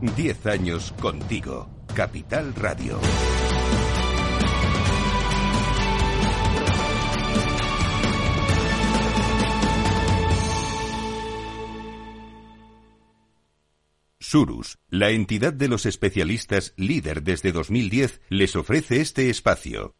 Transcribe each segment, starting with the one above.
Diez años contigo. Capital Radio. Surus, la entidad de los especialistas líder desde 2010, les ofrece este espacio.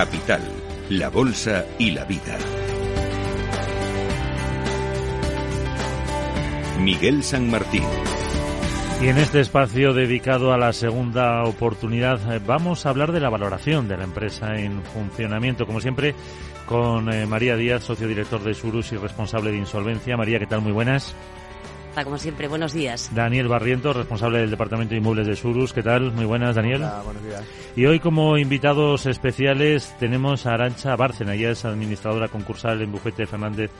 Capital, la Bolsa y la Vida. Miguel San Martín. Y en este espacio dedicado a la segunda oportunidad eh, vamos a hablar de la valoración de la empresa en funcionamiento, como siempre, con eh, María Díaz, socio director de Surus y responsable de insolvencia. María, ¿qué tal? Muy buenas como siempre, buenos días. Daniel Barriento, responsable del Departamento de Inmuebles de Surus. ¿Qué tal? Muy buenas, Daniel. Hola, buenos días. Y hoy como invitados especiales tenemos a Arancha Bárcena, ella es administradora concursal en Bufete Fernández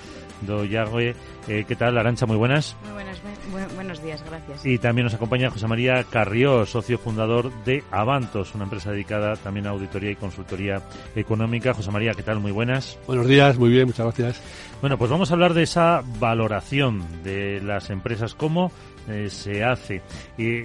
Doyagüe. Eh, ¿Qué tal, Arancha? Muy buenas. Muy buenas, buenos días, gracias. Y también nos acompaña José María Carrió, socio fundador de Avantos, una empresa dedicada también a auditoría y consultoría económica. José María, ¿qué tal? Muy buenas. Buenos días, muy bien, muchas gracias. Bueno, pues vamos a hablar de esa valoración de las empresas, cómo eh, se hace. Y,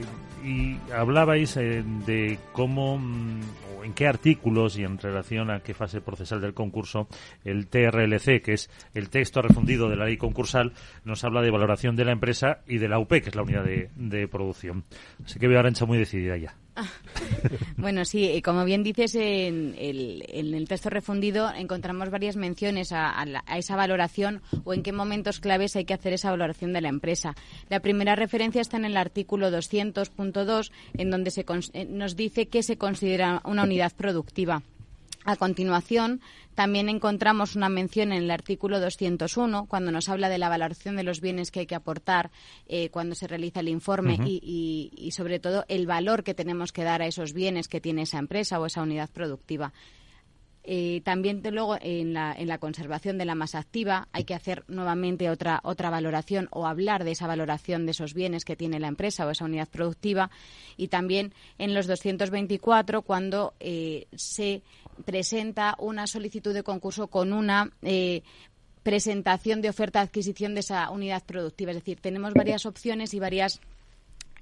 hablabais eh, de cómo, mm, en qué artículos y en relación a qué fase procesal del concurso, el TRLC, que es el texto refundido de la ley concursal, nos habla de valoración de la empresa y de la UP, que es la unidad de, producción. Así que veo a Arancha muy decidida ya. bueno, sí, como bien dices, en el, texto refundido encontramos varias menciones a, esa valoración o en qué momentos claves hay que hacer esa valoración de la empresa. La primera referencia está en el artículo 200.2, en donde se, eh, nos dice que se considera una unidad productiva. A continuación, también encontramos una mención en el artículo 201, cuando nos habla de la valoración de los bienes que hay que aportar eh, cuando se realiza el informe y, sobre todo, el valor que tenemos que dar a esos bienes que tiene esa empresa o esa unidad productiva. Eh, también luego en la, en la, conservación de la masa activa hay que hacer nuevamente otra, otra valoración o hablar de esa valoración de esos bienes que tiene la empresa o esa unidad productiva y también en los 224 cuando eh, se presenta una solicitud de concurso con una eh, presentación de oferta de adquisición de esa unidad productiva. Es decir, tenemos varias opciones y varias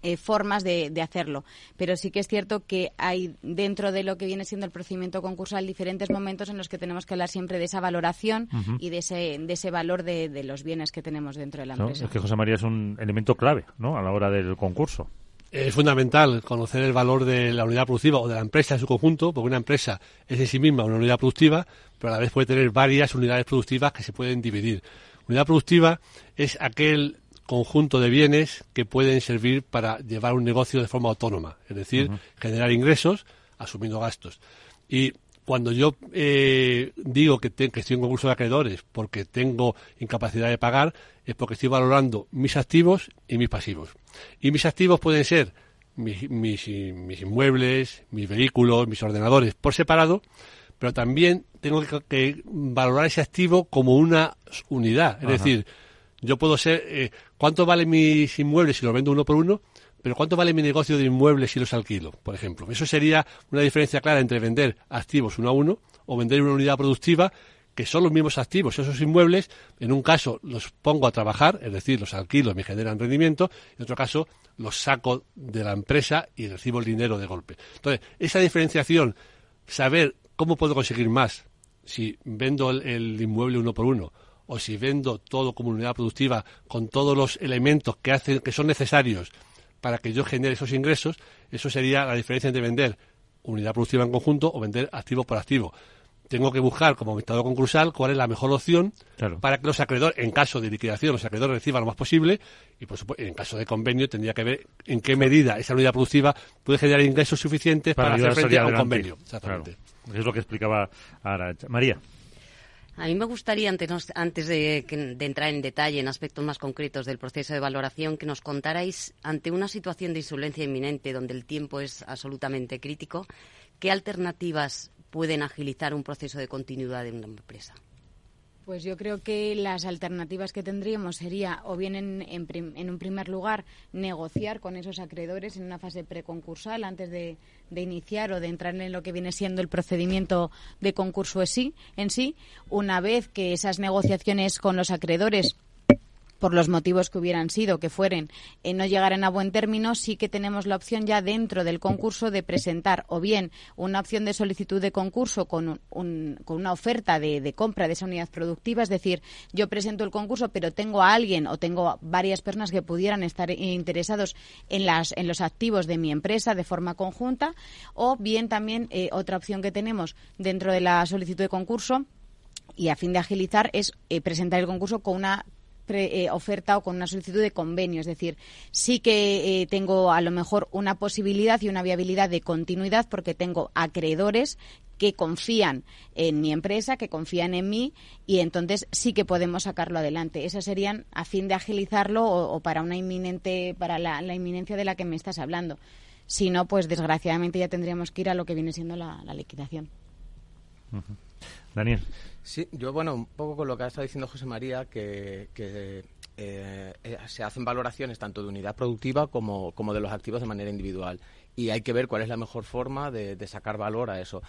eh, formas de, hacerlo. Pero sí que es cierto que hay dentro de lo que viene siendo el procedimiento concursal diferentes momentos en los que tenemos que hablar siempre de esa valoración y de ese, de ese valor de, los bienes que tenemos dentro de la empresa. Es que José María es un elemento clave ¿no? a la hora del concurso. Es fundamental conocer el valor de la unidad productiva o de la empresa en su conjunto, porque una empresa es en sí misma una unidad productiva, pero a la vez puede tener varias unidades productivas que se pueden dividir. Unidad productiva es aquel conjunto de bienes que pueden servir para llevar un negocio de forma autónoma, es decir, generar ingresos asumiendo gastos. Y cuando yo eh, digo que, que, estoy en concurso de acreedores porque tengo incapacidad de pagar, es porque estoy valorando mis activos y mis pasivos. Y mis activos pueden ser mis, mis, inmuebles, mis vehículos, mis ordenadores por separado, pero también tengo que, valorar ese activo como una unidad. Es decir, yo puedo ser, eh, ¿cuánto valen mis inmuebles si los vendo uno por uno? Pero ¿cuánto vale mi negocio de inmuebles si los alquilo, por ejemplo? Eso sería una diferencia clara entre vender activos uno a uno o vender una unidad productiva que son los mismos activos, esos inmuebles, en un caso los pongo a trabajar, es decir, los alquilo, me generan rendimiento, en otro caso los saco de la empresa y recibo el dinero de golpe. Entonces, esa diferenciación, saber cómo puedo conseguir más si vendo el, inmueble uno por uno o si vendo todo como unidad productiva con todos los elementos que hacen que son necesarios para que yo genere esos ingresos, eso sería la diferencia entre vender unidad productiva en conjunto o vender activo por activo tengo que buscar como administrador concursal cuál es la mejor opción para que los acreedores, en caso de liquidación, los acreedores reciban lo más posible y, por supuesto, en caso de convenio tendría que ver en qué medida esa unidad productiva puede generar ingresos suficientes para, hacer frente a un convenio. Exactamente. Es lo que explicaba ahora María. A mí me gustaría, antes, de, de, entrar en detalle en aspectos más concretos del proceso de valoración, que nos contarais, ante una situación de insolencia inminente donde el tiempo es absolutamente crítico, qué alternativas pueden agilizar un proceso de continuidad de una empresa. Pues yo creo que las alternativas que tendríamos sería o bien en, en, un primer lugar negociar con esos acreedores en una fase preconcursal antes de, de, iniciar o de entrar en lo que viene siendo el procedimiento de concurso en sí, en sí. Una vez que esas negociaciones con los acreedores por los motivos que hubieran sido, que fueren, eh, no llegaran a buen término, sí que tenemos la opción ya dentro del concurso de presentar o bien una opción de solicitud de concurso con, con una oferta de, compra de esa unidad productiva, es decir, yo presento el concurso, pero tengo a alguien o tengo varias personas que pudieran estar interesados en, las, en los activos de mi empresa de forma conjunta, o bien también eh, otra opción que tenemos dentro de la solicitud de concurso y a fin de agilizar es eh, presentar el concurso con una eh, oferta o con una solicitud de convenio. Es decir, sí que eh, tengo a lo mejor una posibilidad y una viabilidad de continuidad porque tengo acreedores que confían en mi empresa, que confían en mí y entonces sí que podemos sacarlo adelante. Esas serían a fin de agilizarlo o, para una inminente, para la, inminencia de la que me estás hablando. Si no, pues desgraciadamente ya tendríamos que ir a lo que viene siendo la, liquidación. Daniel. Sí, yo, bueno, un poco con lo que ha estado diciendo José María, que, eh, eh, se hacen valoraciones tanto de unidad productiva como, como de los activos de manera individual y hay que ver cuál es la mejor forma de, sacar valor a eso.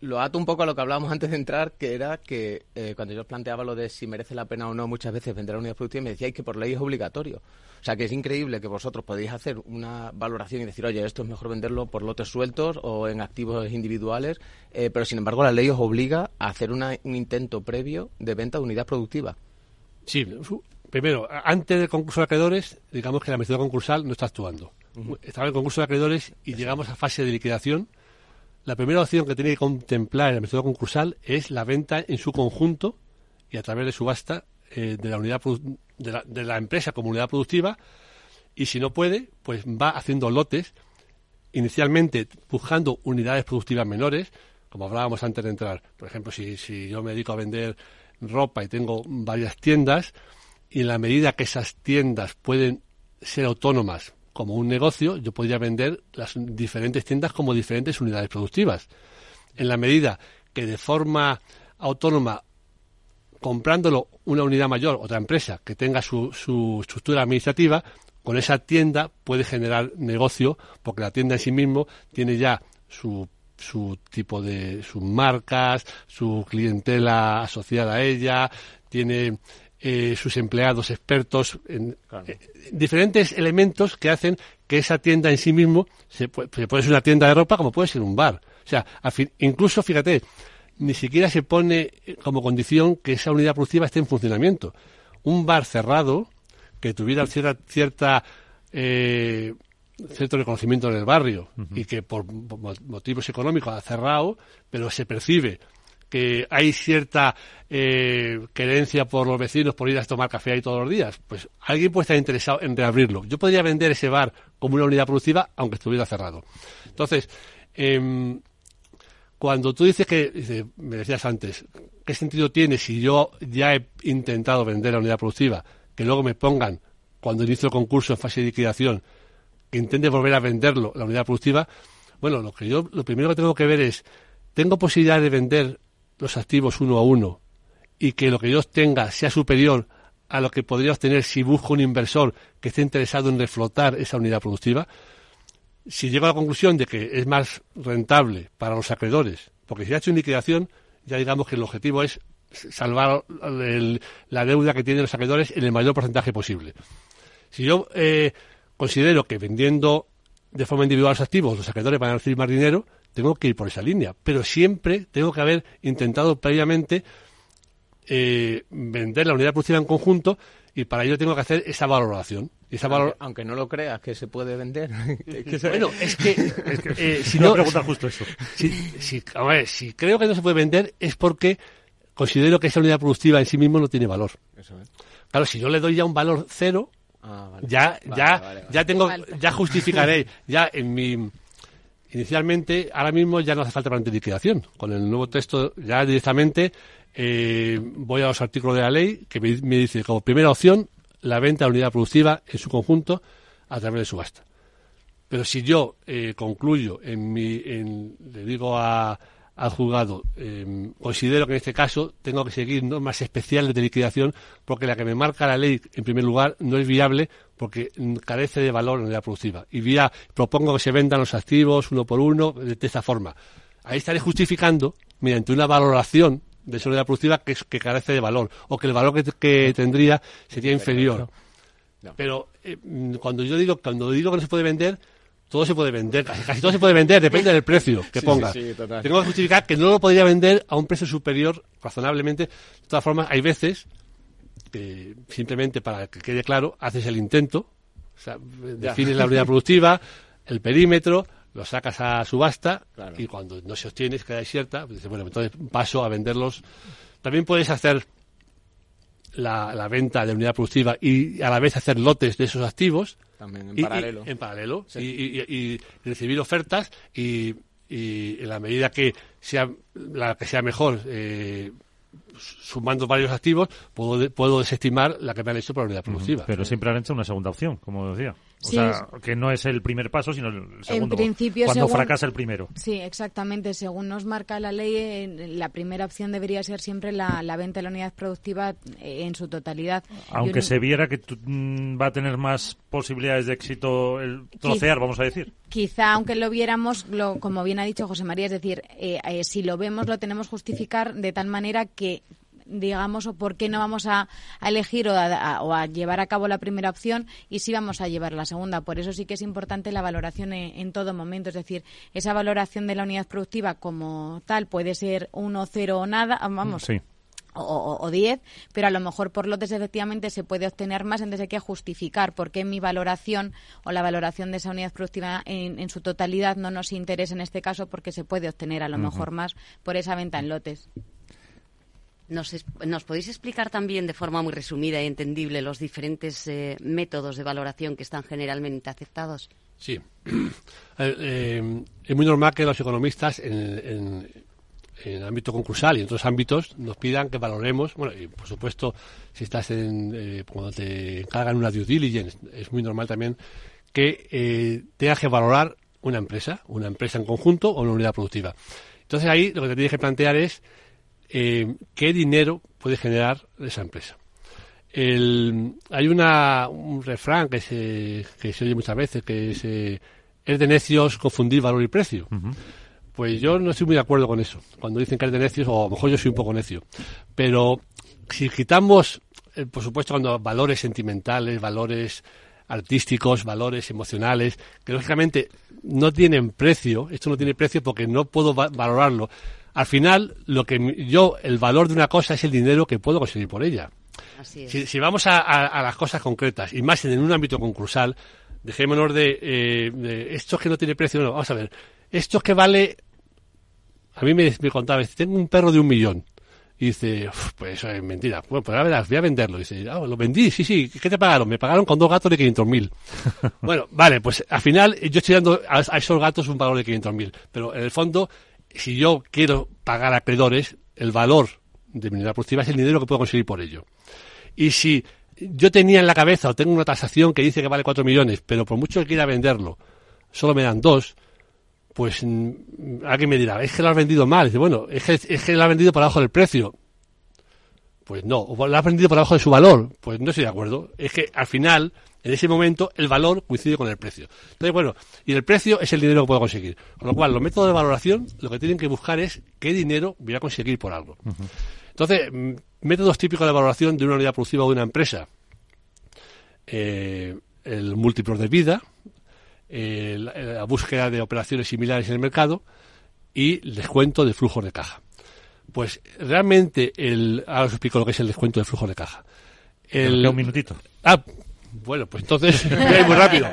Lo ato un poco a lo que hablábamos antes de entrar, que era que eh, cuando yo planteaba lo de si merece la pena o no muchas veces vender a unidad productiva, me decíais que por ley es obligatorio. O sea, que es increíble que vosotros podéis hacer una valoración y decir, oye, esto es mejor venderlo por lotes sueltos o en activos individuales, eh, pero sin embargo la ley os obliga a hacer un intento previo de venta de unidad productiva. Sí, primero, antes del concurso de acreedores, digamos que la método concursal no está actuando estaba en el concurso de acreedores y llegamos a fase de liquidación. La primera opción que tiene que contemplar el método concursal es la venta en su conjunto y a través de subasta eh, de la unidad de la, de la empresa como unidad productiva y si no puede, pues va haciendo lotes, inicialmente buscando unidades productivas menores, como hablábamos antes de entrar. Por ejemplo, si, si yo me dedico a vender ropa y tengo varias tiendas, y en la medida que esas tiendas pueden ser autónomas como un negocio, yo podría vender las diferentes tiendas como diferentes unidades productivas. En la medida que de forma autónoma, comprándolo una unidad mayor, otra empresa que tenga su, su estructura administrativa, con esa tienda puede generar negocio, porque la tienda en sí mismo tiene ya su su tipo de sus marcas, su clientela asociada a ella, tiene eh, sus empleados expertos en eh, diferentes elementos que hacen que esa tienda en sí mismo se puede, ser una tienda de ropa como puede ser un bar. O sea, incluso, fíjate, ni siquiera se pone como condición que esa unidad productiva esté en funcionamiento. Un bar cerrado que tuviera cierta, cierta eh, cierto reconocimiento en el barrio y que por motivos económicos ha cerrado, pero se percibe que hay cierta eh, querencia por los vecinos por ir a tomar café ahí todos los días, pues alguien puede estar interesado en reabrirlo. Yo podría vender ese bar como una unidad productiva aunque estuviera cerrado. Entonces, em, cuando tú dices que, me decías antes, ¿qué sentido tiene si yo ya he intentado vender la unidad productiva, que luego me pongan, cuando inicio el concurso en fase de liquidación, que intente volver a venderlo, la unidad productiva? Bueno, lo que yo, lo primero que tengo que ver es, ¿tengo posibilidad de vender los activos uno a uno y que lo que yo tenga sea superior a lo que podría obtener si busco un inversor que esté interesado en reflotar esa unidad productiva, si llego a la conclusión de que es más rentable para los acreedores, porque si ha hecho una liquidación, ya digamos que el objetivo es salvar la deuda que tienen los acreedores en el mayor porcentaje posible. Si yo eh, considero que vendiendo de forma individual los activos, los acreedores van a recibir más dinero, tengo que ir por esa línea. Pero siempre tengo que haber intentado previamente eh, vender la unidad productiva en conjunto y para ello tengo que hacer esa valoración. Esa aunque, no lo creas que se puede vender. bueno, es que, eh, si no, preguntar justo eso. Si, si, si creo que no se puede vender es porque considero que esa unidad productiva en sí mismo no tiene valor. Claro, si yo le doy ya un valor cero, ah, ya, ya, ya tengo, ya justificaré, ya en mi Inicialmente, ahora mismo ya no hace falta de liquidación. Con el nuevo texto ya directamente eh, voy a los artículos de la ley que me, dice como primera opción la venta de unidad productiva en su conjunto a través de subasta. Pero si yo eh, concluyo en mi, en, le digo a, al juzgado, eh, considero que en este caso tengo que seguir normas especiales de liquidación porque la que me marca la ley, en primer lugar, no es viable porque carece de valor en la productiva. Y vía, propongo que se vendan los activos uno por uno de, esta forma. Ahí estaré justificando, mediante una valoración de unidad productiva, que, que carece de valor o que el valor que, tendría sería inferior. Pero eh, cuando yo digo cuando digo que no se puede vender, todo se puede vender, casi, todo se puede vender, depende del precio que ponga. Tengo que justificar que no lo podría vender a un precio superior razonablemente. De todas formas, hay veces que simplemente para que quede claro, haces el intento, o sea, defines la unidad productiva, el perímetro, lo sacas a subasta y cuando no se obtiene, queda desierta, pues dices, bueno, entonces paso a venderlos. También puedes hacer la, venta de unidad productiva y a la vez hacer lotes de esos activos. También en paralelo. en paralelo. Y, recibir ofertas y, en la medida que sea la que sea mejor, eh, sumando varios activos, puedo, puedo desestimar la que me han hecho por la unidad productiva. Pero siempre han hecho una segunda opción, como decía. O sea, que no es el primer paso, sino el segundo. En principio, cuando fracasa el primero. Sí, exactamente. Según nos marca la ley, la primera opción debería ser siempre la, venta de la unidad productiva eh, en su totalidad. Aunque se viera que mm, va a tener más posibilidades de éxito el trocear, vamos a decir. Quizá, aunque lo viéramos, lo, como bien ha dicho José María, es decir, eh, eh, si lo vemos, lo tenemos justificar de tal manera que digamos, o por qué no vamos a, elegir o a, llevar a cabo la primera opción y sí vamos a llevar la segunda. Por eso sí que es importante la valoración en, todo momento. Es decir, esa valoración de la unidad productiva como tal puede ser uno, cero o nada, vamos. O, diez, pero a lo mejor por lotes efectivamente se puede obtener más, entonces hay que justificar por qué mi valoración o la valoración de esa unidad productiva en, su totalidad no nos interesa en este caso porque se puede obtener a lo mejor más por esa venta en lotes. ¿Nos, ¿Nos, podéis explicar también de forma muy resumida y entendible los diferentes eh, métodos de valoración que están generalmente aceptados? Sí. Eh, es muy normal que los economistas en, el ámbito concursal y en otros ámbitos nos pidan que valoremos, bueno, y por supuesto, si estás en, eh, cuando te encargan una due diligence, es muy normal también que tengas que valorar una empresa, una empresa en conjunto o una unidad productiva. Entonces ahí lo que te tienes que plantear es eh, qué dinero puede generar esa empresa. hay una, un refrán que se, que se oye muchas veces, que es, eh, es de necios confundir valor y precio. Pues yo no estoy muy de acuerdo con eso. Cuando dicen que es de necios, o a lo mejor yo soy un poco necio. Pero si quitamos, eh, por supuesto, cuando valores sentimentales, valores artísticos, valores emocionales, que lógicamente no tienen precio, esto no tiene precio porque no puedo valorarlo al final, lo que yo, el valor de una cosa es el dinero que puedo conseguir por ella. Si, vamos a, las cosas concretas, y más en un ámbito concursal, dejémonos de, eh, de esto que no tiene precio, no, vamos a ver, esto que vale, a mí me, me contaba, tengo un perro de un millón, y dice, pues eso es mentira. Bueno, pues a ver, voy a venderlo. Y dice, ah, lo vendí, sí, sí. ¿Qué te pagaron? Me pagaron con dos gatos de 500.000. bueno, vale, pues al final yo estoy dando a, a esos gatos un valor de 500.000. Pero en el fondo si yo quiero pagar a acreedores, el valor de mi unidad productiva es el dinero que puedo conseguir por ello. Y si yo tenía en la cabeza o tengo una tasación que dice que vale 4 millones, pero por mucho que quiera venderlo, solo me dan 2, pues mm, alguien me dirá, es que lo has vendido mal. Dice, bueno, es que, es que lo has vendido por abajo del precio. Pues no, o lo has vendido por abajo de su valor. Pues no estoy de acuerdo. Es que al final en ese momento el valor coincide con el precio. Entonces, bueno, y el precio es el dinero que puedo conseguir. Con lo cual, los métodos de valoración lo que tienen que buscar es qué dinero voy a conseguir por algo. Entonces, mm, métodos típicos de valoración de una unidad productiva o de una empresa. Eh, el múltiplo de vida, la búsqueda de operaciones similares en el mercado y el descuento de flujo de caja. Pues realmente, el, ahora os explico lo que es el descuento de flujo de caja. El, un minutito. Ah, bueno, pues entonces, muy rápido.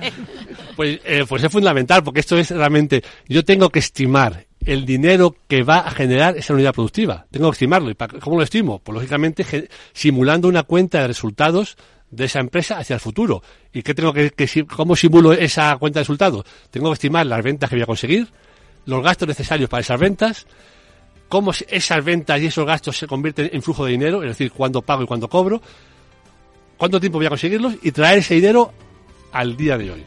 Pues, eh, pues es fundamental, porque esto es realmente, yo tengo que estimar el dinero que va a generar esa unidad productiva. Tengo que estimarlo. ¿Y cómo lo estimo? Pues lógicamente simulando una cuenta de resultados de esa empresa hacia el futuro. ¿Y qué tengo que, cómo simulo esa cuenta de resultados? Tengo que estimar las ventas que voy a conseguir, los gastos necesarios para esas ventas, cómo esas ventas y esos gastos se convierten en flujo de dinero, es decir, cuándo pago y cuándo cobro, cuánto tiempo voy a conseguirlos y traer ese dinero al día de hoy.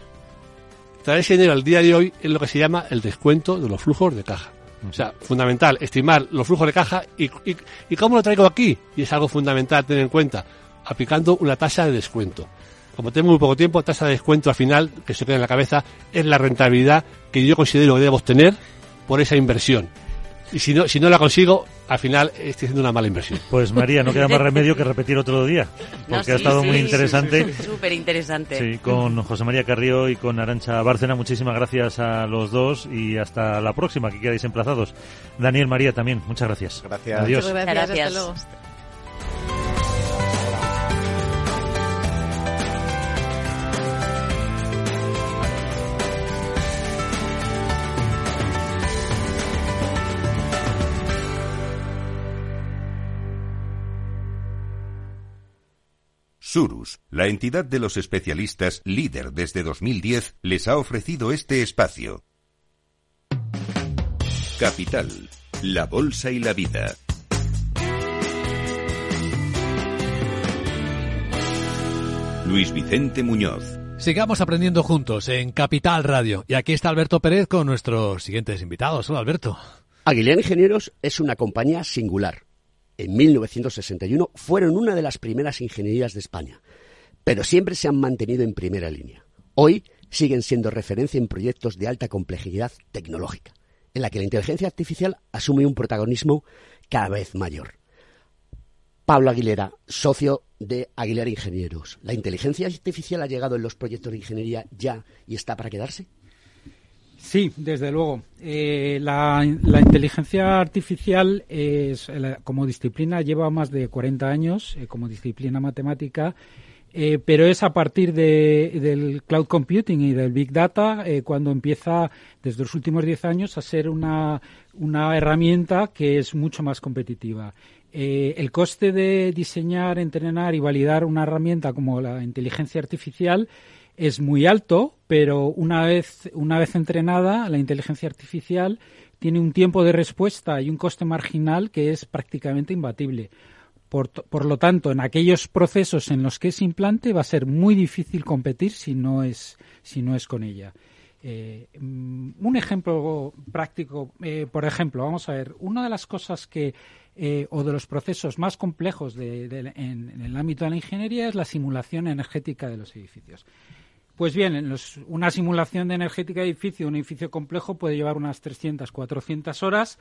Traer ese dinero al día de hoy es lo que se llama el descuento de los flujos de caja. O sea, fundamental, estimar los flujos de caja y, y, y cómo lo traigo aquí. Y es algo fundamental tener en cuenta, aplicando una tasa de descuento. Como tengo muy poco tiempo, tasa de descuento al final, que se queda en la cabeza, es la rentabilidad que yo considero que debo tener por esa inversión. Y si no, si no la consigo, al final estoy haciendo una mala inversión. Pues María, no queda más remedio que repetir otro día, porque No, ha estado sí, muy interesante. Súper interesante. Sí, con José María Carrió y con Arancha Bárcena. Muchísimas gracias a los dos y hasta la próxima, que quedáis emplazados. Daniel, María también, muchas gracias. Gracias. Adiós. Muchas gracias, Gracias. hasta luego. Surus, la entidad de los especialistas líder desde 2010, les ha ofrecido este espacio. Capital, la Bolsa y la Vida. Luis Vicente Muñoz. Sigamos aprendiendo juntos en Capital Radio. Y aquí está Alberto Pérez con nuestros siguientes invitados. Hola, Alberto. Aguilera Ingenieros es una compañía singular. En 1961 fueron una de las primeras ingenierías de España, pero siempre se han mantenido en primera línea. Hoy siguen siendo referencia en proyectos de alta complejidad tecnológica, en la que la inteligencia artificial asume un protagonismo cada vez mayor. Pablo Aguilera, socio de Aguilera Ingenieros. ¿La inteligencia artificial ha llegado en los proyectos de ingeniería ya y está para quedarse? Sí, desde luego. Eh, la, la inteligencia artificial es, la- como disciplina lleva más de 40 años eh, como disciplina matemática, eh, pero es a partir de- del cloud computing y del big data eh, cuando empieza desde los últimos 10 años a ser una, una herramienta que es mucho más competitiva. Eh, el coste de diseñar, entrenar y validar una herramienta como la inteligencia artificial es muy alto, pero una vez, una vez entrenada, la inteligencia artificial tiene un tiempo de respuesta y un coste marginal que es prácticamente imbatible. Por, por lo tanto, en aquellos procesos en los que es implante va a ser muy difícil competir si no es, si no es con ella. Eh, un ejemplo práctico, eh, por ejemplo, vamos a ver, una de las cosas que, eh, o de los procesos más complejos de- en el ámbito de la ingeniería es la simulación energética de los edificios. Pues bien, una simulación de energética de edificio, un edificio complejo puede llevar unas 300, 400 horas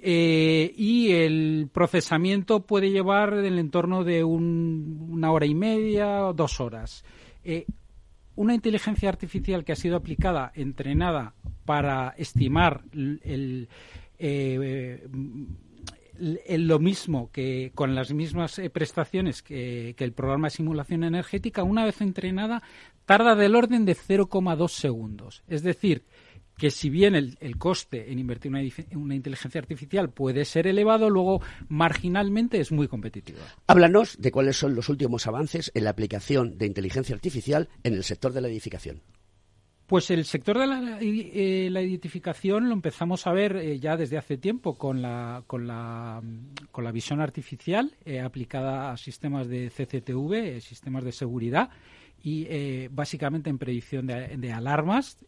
eh, y el procesamiento puede llevar el entorno de un- una hora y media o dos horas. Eh, una inteligencia artificial que ha sido aplicada, entrenada para estimar el, eh, lo mismo que con las mismas eh, prestaciones que, que el programa de simulación energética, una vez entrenada, tarda del orden de 0,2 segundos. Es decir, que si bien el, el coste en invertir una, una inteligencia artificial puede ser elevado, luego marginalmente es muy competitiva. Háblanos de cuáles son los últimos avances en la aplicación de inteligencia artificial en el sector de la edificación. Pues el sector de la, eh, la identificación lo empezamos a ver eh, ya desde hace tiempo con la, con la, mm, con la visión artificial eh, aplicada a sistemas de CCTV, sistemas de seguridad y básicamente en predicción de, de alarmas.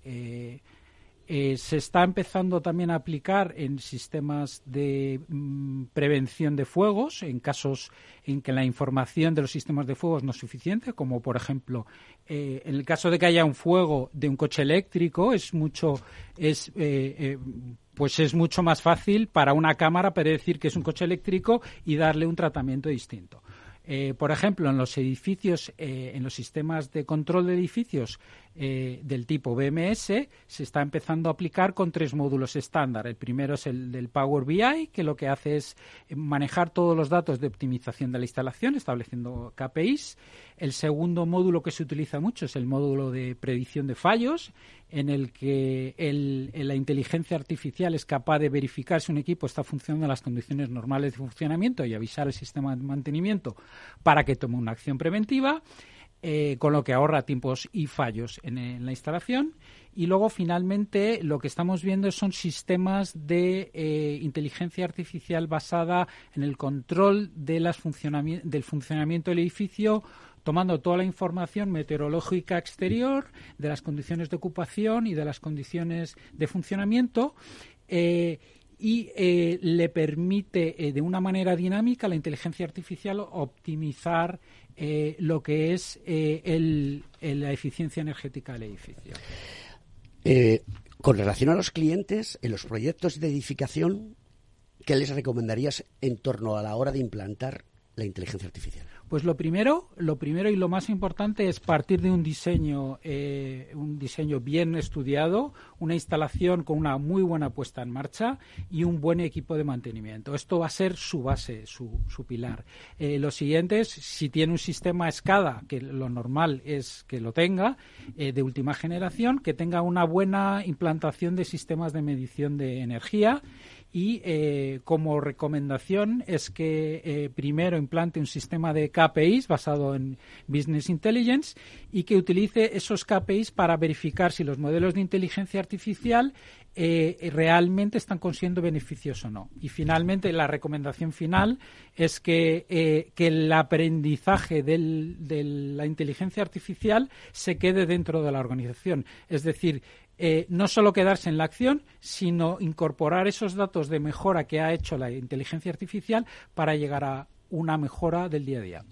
Eh, se está empezando también a aplicar en sistemas de mm, prevención de fuegos, en casos en que la información de los sistemas de fuegos no es suficiente, como por ejemplo eh, en el caso de que haya un fuego de un coche eléctrico, es mucho, es, eh, pues es mucho más fácil para una cámara predecir que es un coche eléctrico y darle un tratamiento distinto. Por ejemplo, en los edificios, en los sistemas de control de edificios eh, del tipo BMS, se está empezando a aplicar con tres módulos estándar. El primero es el del Power BI, que lo que hace es manejar todos los datos de optimización de la instalación, estableciendo KPIs. El segundo módulo que se utiliza mucho es el módulo de predicción de fallos, en el que la inteligencia artificial es capaz de verificar si un equipo está funcionando en las condiciones normales de funcionamiento y avisar al sistema de mantenimiento para que tome una acción preventiva, eh, con lo que ahorra tiempos y fallos en, la instalación. Y luego, finalmente, lo que estamos viendo son sistemas de eh, inteligencia artificial basada en el control de las del funcionamiento del edificio, tomando toda la información meteorológica exterior, de las condiciones de ocupación y de las condiciones de funcionamiento y le permite de una manera dinámica a la inteligencia artificial optimizar lo que es la eficiencia energética del edificio. con relación a los clientes, en los proyectos de edificación, ¿qué les recomendarías en torno a la hora de implantar la inteligencia artificial? Pues lo primero, lo primero y lo más importante es partir de un diseño, eh, un diseño bien estudiado, una instalación con una muy buena puesta en marcha y un buen equipo de mantenimiento. Esto va a ser su base, su, su pilar. Eh, lo siguiente es, si tiene un sistema SCADA, que lo normal es que lo tenga, eh, de última generación, que tenga una buena implantación de sistemas de medición de energía y eh, como recomendación es que eh, primero implante un sistema de KPIs basado en Business Intelligence y que utilice esos KPIs para verificar si los modelos de inteligencia artificial eh, realmente están consiguiendo beneficios o no. Y finalmente, la recomendación final es que, que el aprendizaje de la inteligencia artificial se quede dentro de la organización. Es decir, eh, no solo quedarse en la acción, sino incorporar esos datos de mejora que ha hecho la inteligencia artificial para llegar a una mejora del día a día.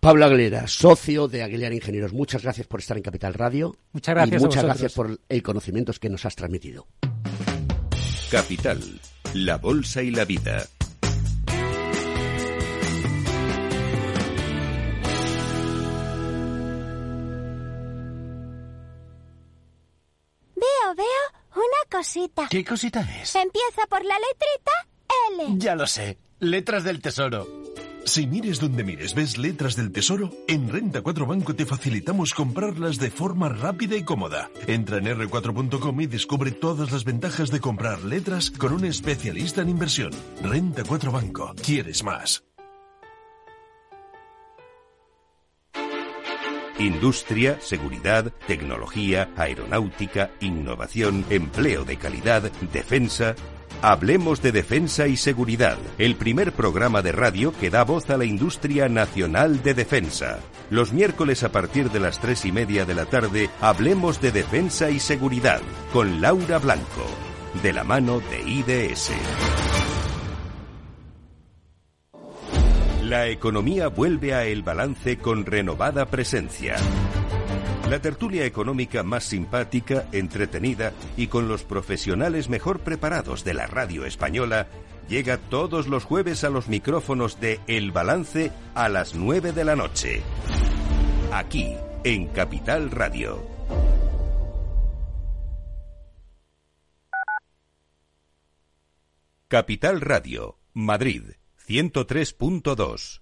Pablo Aguilera, socio de Aguilera Ingenieros, muchas gracias por estar en Capital Radio. Muchas gracias. Y muchas gracias por el conocimiento que nos has transmitido. Capital, la bolsa y la vida. cosita. ¿Qué cosita es? Empieza por la letrita L. Ya lo sé. Letras del Tesoro. Si mires donde mires, ves letras del tesoro, en Renta 4 Banco te facilitamos comprarlas de forma rápida y cómoda. Entra en r4.com y descubre todas las ventajas de comprar letras con un especialista en inversión. Renta 4 Banco. ¿Quieres más? Industria, seguridad, tecnología, aeronáutica, innovación, empleo de calidad, defensa. Hablemos de Defensa y Seguridad, el primer programa de radio que da voz a la industria nacional de defensa. Los miércoles a partir de las tres y media de la tarde, Hablemos de Defensa y Seguridad, con Laura Blanco, de la mano de IDS. La economía vuelve a El Balance con renovada presencia. La tertulia económica más simpática, entretenida y con los profesionales mejor preparados de la radio española llega todos los jueves a los micrófonos de El Balance a las 9 de la noche. Aquí, en Capital Radio. Capital Radio, Madrid, 103.2.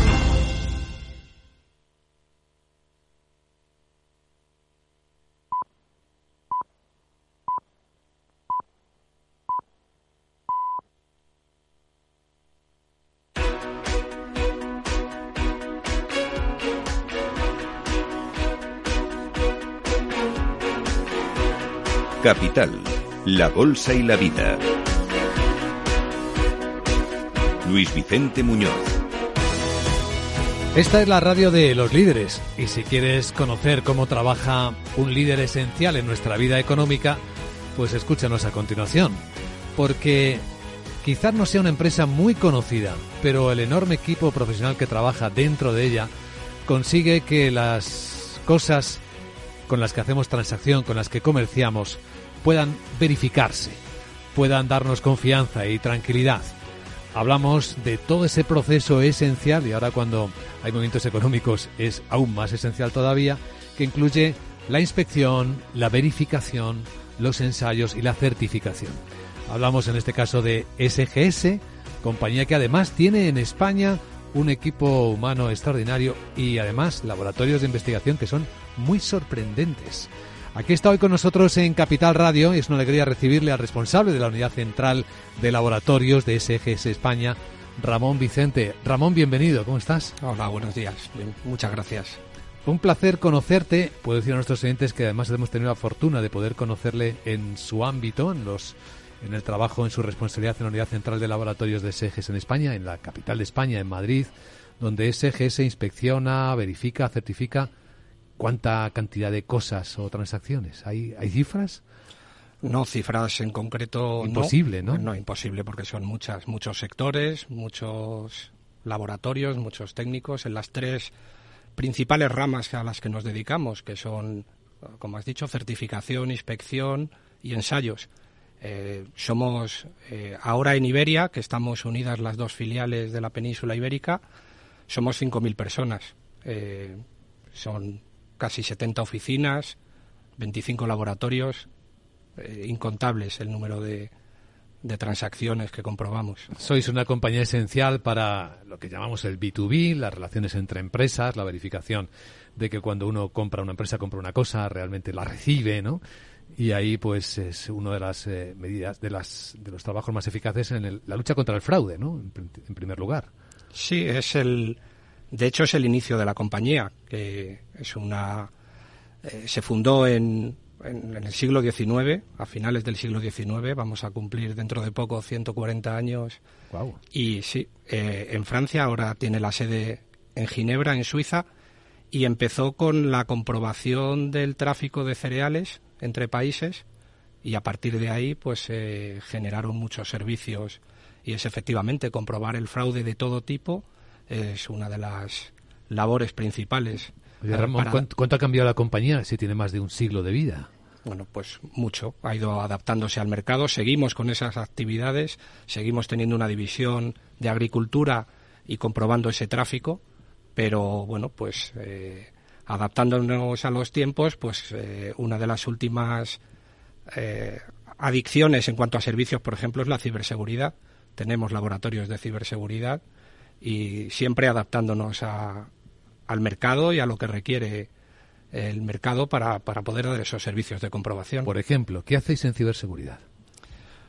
Capital, la Bolsa y la Vida. Luis Vicente Muñoz. Esta es la radio de los líderes y si quieres conocer cómo trabaja un líder esencial en nuestra vida económica, pues escúchanos a continuación. Porque quizás no sea una empresa muy conocida, pero el enorme equipo profesional que trabaja dentro de ella consigue que las cosas con las que hacemos transacción, con las que comerciamos, puedan verificarse, puedan darnos confianza y tranquilidad. Hablamos de todo ese proceso esencial y ahora cuando hay movimientos económicos es aún más esencial todavía, que incluye la inspección, la verificación, los ensayos y la certificación. Hablamos en este caso de SGS, compañía que además tiene en España un equipo humano extraordinario y además laboratorios de investigación que son muy sorprendentes. Aquí está hoy con nosotros en Capital Radio y es una alegría recibirle al responsable de la unidad central de laboratorios de SGS España, Ramón Vicente. Ramón, bienvenido, ¿cómo estás? Hola, buenos días. muchas gracias. Un placer conocerte. Puedo decir a nuestros oyentes que además hemos tenido la fortuna de poder conocerle en su ámbito, en los en el trabajo, en su responsabilidad en la Unidad Central de Laboratorios de SGS en España, en la capital de España, en Madrid, donde SGS inspecciona, verifica, certifica cuánta cantidad de cosas o transacciones. ¿Hay, hay cifras? No, cifras en concreto. Imposible, ¿no? ¿no? imposible, porque son muchas, muchos sectores, muchos laboratorios, muchos técnicos en las tres principales ramas a las que nos dedicamos, que son, como has dicho, certificación, inspección y ensayos. Eh, somos eh, ahora en Iberia, que estamos unidas las dos filiales de la península ibérica, somos 5.000 personas. Eh, son casi 70 oficinas, 25 laboratorios, incontables el número de, de transacciones que comprobamos. Sois una compañía esencial para lo que llamamos el B2B, las relaciones entre empresas, la verificación de que cuando uno compra una empresa, compra una cosa, realmente la recibe, ¿no? y ahí pues es una de las eh, medidas de las de los trabajos más eficaces en la lucha contra el fraude no en, primer lugar sí es el de hecho es el inicio de la compañía que es una eh, se fundó en, en, el siglo XIX a finales del siglo XIX vamos a cumplir dentro de poco 140 años. Wow. y sí eh, en Francia ahora tiene la sede en Ginebra en Suiza y empezó con la comprobación del tráfico de cereales entre países y a partir de ahí pues se generaron muchos servicios. Y es efectivamente comprobar el fraude de todo tipo es una de las labores principales. ¿cuánto, ha cambiado la compañía si tiene más de un siglo de vida? Bueno, pues mucho. Ha ido adaptándose al mercado. Seguimos con esas actividades. Seguimos teniendo una división de agricultura y comprobando ese tráfico. Pero bueno, pues eh, adaptándonos a los tiempos, pues eh, una de las últimas eh, adicciones en cuanto a servicios, por ejemplo, es la ciberseguridad. Tenemos laboratorios de ciberseguridad y siempre adaptándonos al mercado y a lo que requiere el mercado para, para poder dar esos servicios de comprobación. Por ejemplo, ¿qué hacéis en ciberseguridad?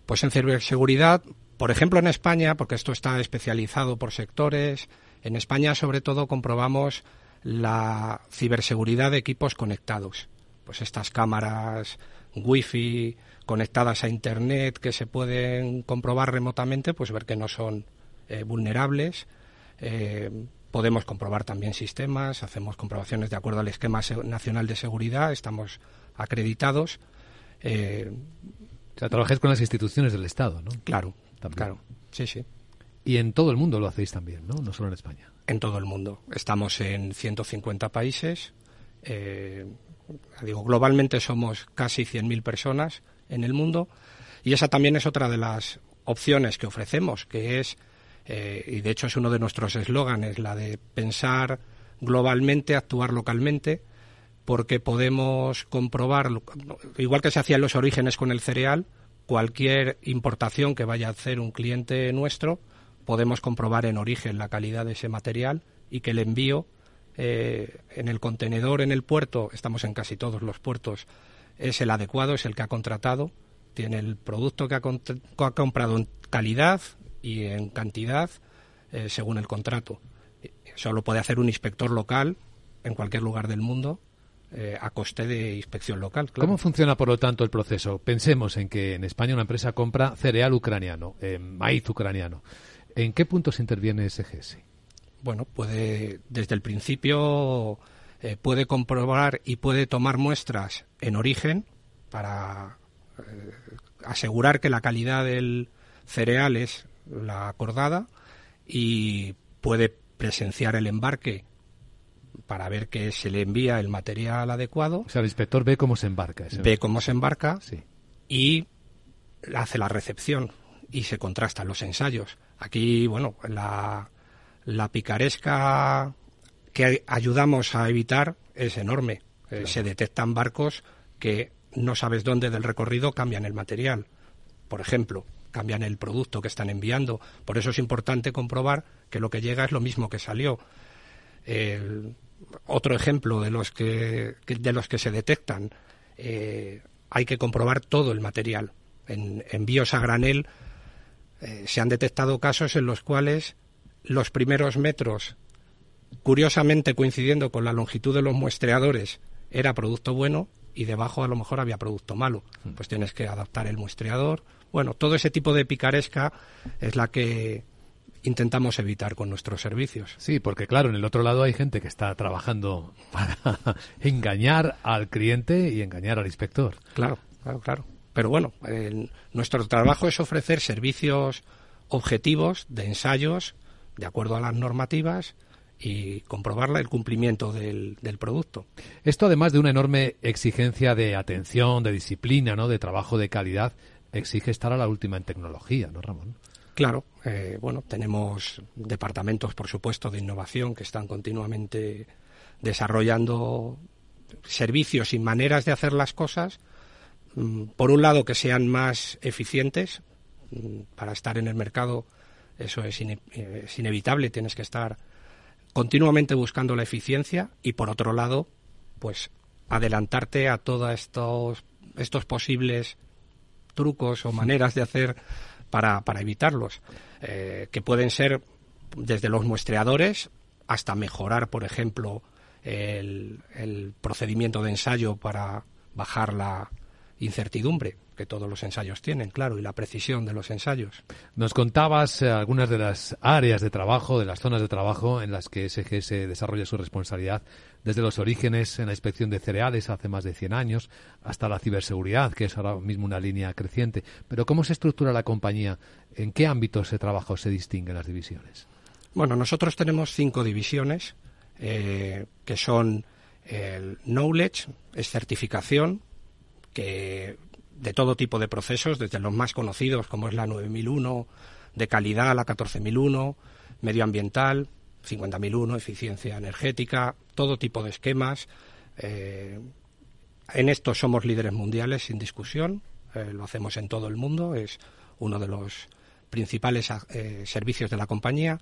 Pues en ciberseguridad, por ejemplo en España, porque esto está especializado por sectores, en España sobre todo comprobamos la ciberseguridad de equipos conectados. Pues estas cámaras wifi conectadas a internet que se pueden comprobar remotamente, pues ver que no son eh, vulnerables. Eh, podemos comprobar también sistemas, hacemos comprobaciones de acuerdo al esquema nacional de seguridad, estamos acreditados. Eh, o sea, trabajáis con las instituciones del Estado, ¿no? Claro, claro, sí, sí. Y en todo el mundo lo hacéis también, ¿no? No solo en España. En todo el mundo. Estamos en 150 países. Eh, digo, globalmente somos casi 100.000 personas en el mundo. Y esa también es otra de las opciones que ofrecemos, que es, eh, y de hecho es uno de nuestros eslóganes, la de pensar globalmente, actuar localmente, porque podemos comprobar, igual que se hacía en los orígenes con el cereal, cualquier importación que vaya a hacer un cliente nuestro, podemos comprobar en origen la calidad de ese material y que el envío eh, en el contenedor, en el puerto, estamos en casi todos los puertos, es el adecuado, es el que ha contratado, tiene el producto que ha, comprado en calidad y en cantidad eh, según el contrato. Eso lo puede hacer un inspector local en cualquier lugar del mundo eh, a coste de inspección local. ¿Cómo funciona, por lo tanto, el proceso? Pensemos en que en España una empresa compra cereal ucraniano, eh, maíz ucraniano. ¿En qué puntos interviene SGS? Bueno, puede, desde el principio, eh, puede comprobar y puede tomar muestras en origen para asegurar que la calidad del cereal es la acordada y puede presenciar el embarque para ver que se le envía el material adecuado. O sea, el inspector ve cómo se embarca. Ve cómo se embarca y hace la recepción y se contrastan los ensayos. Aquí, bueno, la, la picaresca que ayudamos a evitar es enorme. Eh, se detectan barcos que no sabes dónde del recorrido cambian el material. Por ejemplo, cambian el producto que están enviando. Por eso es importante comprobar que lo que llega es lo mismo que salió. El, otro ejemplo de los que, de los que se detectan, eh, hay que comprobar todo el material. En envíos a granel eh, se han detectado casos en los cuales los primeros metros, curiosamente coincidiendo con la longitud de los muestreadores, era producto bueno y debajo a lo mejor había producto malo. Mm. Pues tienes que adaptar el muestreador. Bueno, todo ese tipo de picaresca es la que intentamos evitar con nuestros servicios. Sí, porque claro, en el otro lado hay gente que está trabajando para engañar al cliente y engañar al inspector. Claro, claro, claro. Pero bueno, nuestro trabajo es ofrecer servicios objetivos de ensayos de acuerdo a las normativas y comprobar el cumplimiento del, del, producto. Esto, además de una enorme exigencia de atención, de disciplina, ¿no? de trabajo de calidad, exige estar a la última en tecnología, ¿no, Ramón? Claro, eh, bueno, tenemos departamentos, por supuesto, de innovación que están continuamente desarrollando servicios y maneras de hacer las cosas, mm, por un lado que sean más eficientes, mm, para estar en el mercado eso es, eh, es inevitable, tienes que estar continuamente buscando la eficiencia y por otro lado, pues adelantarte a todos estos, estos posibles trucos o maneras de hacer para, para evitarlos, eh, que pueden ser desde los muestreadores hasta mejorar, por ejemplo, el, el procedimiento de ensayo para bajar la incertidumbre que todos los ensayos tienen, claro, y la precisión de los ensayos. Nos contabas eh, algunas de las áreas de trabajo, de las zonas de trabajo en las que SGS desarrolla su responsabilidad, desde los orígenes en la inspección de cereales hace más de 100 años, hasta la ciberseguridad, que es ahora mismo una línea creciente. Pero ¿cómo se estructura la compañía? ¿En qué ámbitos de trabajo se distinguen las divisiones? Bueno, nosotros tenemos cinco divisiones, eh, que son el knowledge, es certificación, que de todo tipo de procesos, desde los más conocidos como es la 9001, de calidad la 14001, medioambiental, 50001, eficiencia energética, todo tipo de esquemas. Eh, en esto somos líderes mundiales sin discusión, eh, lo hacemos en todo el mundo, es uno de los principales eh, servicios de la compañía.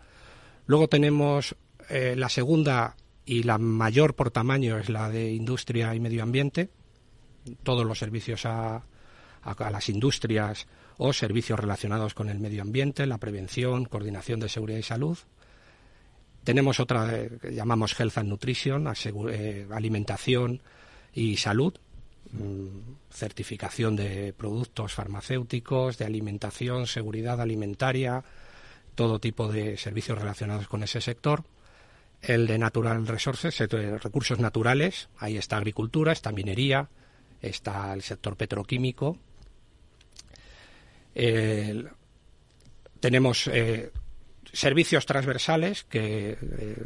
Luego tenemos la segunda y la mayor por tamaño es la de industria y medio ambiente, todos los servicios a, a, las industrias o servicios relacionados con el medio ambiente, la prevención, coordinación de seguridad y salud. Tenemos otra eh, que llamamos Health and Nutrition, eh, alimentación y salud, mm, certificación de productos farmacéuticos, de alimentación, seguridad alimentaria, todo tipo de servicios relacionados con ese sector. El de Natural Resources, recursos naturales, ahí está agricultura, está minería, está el sector petroquímico. tenemos eh, servicios transversales que eh,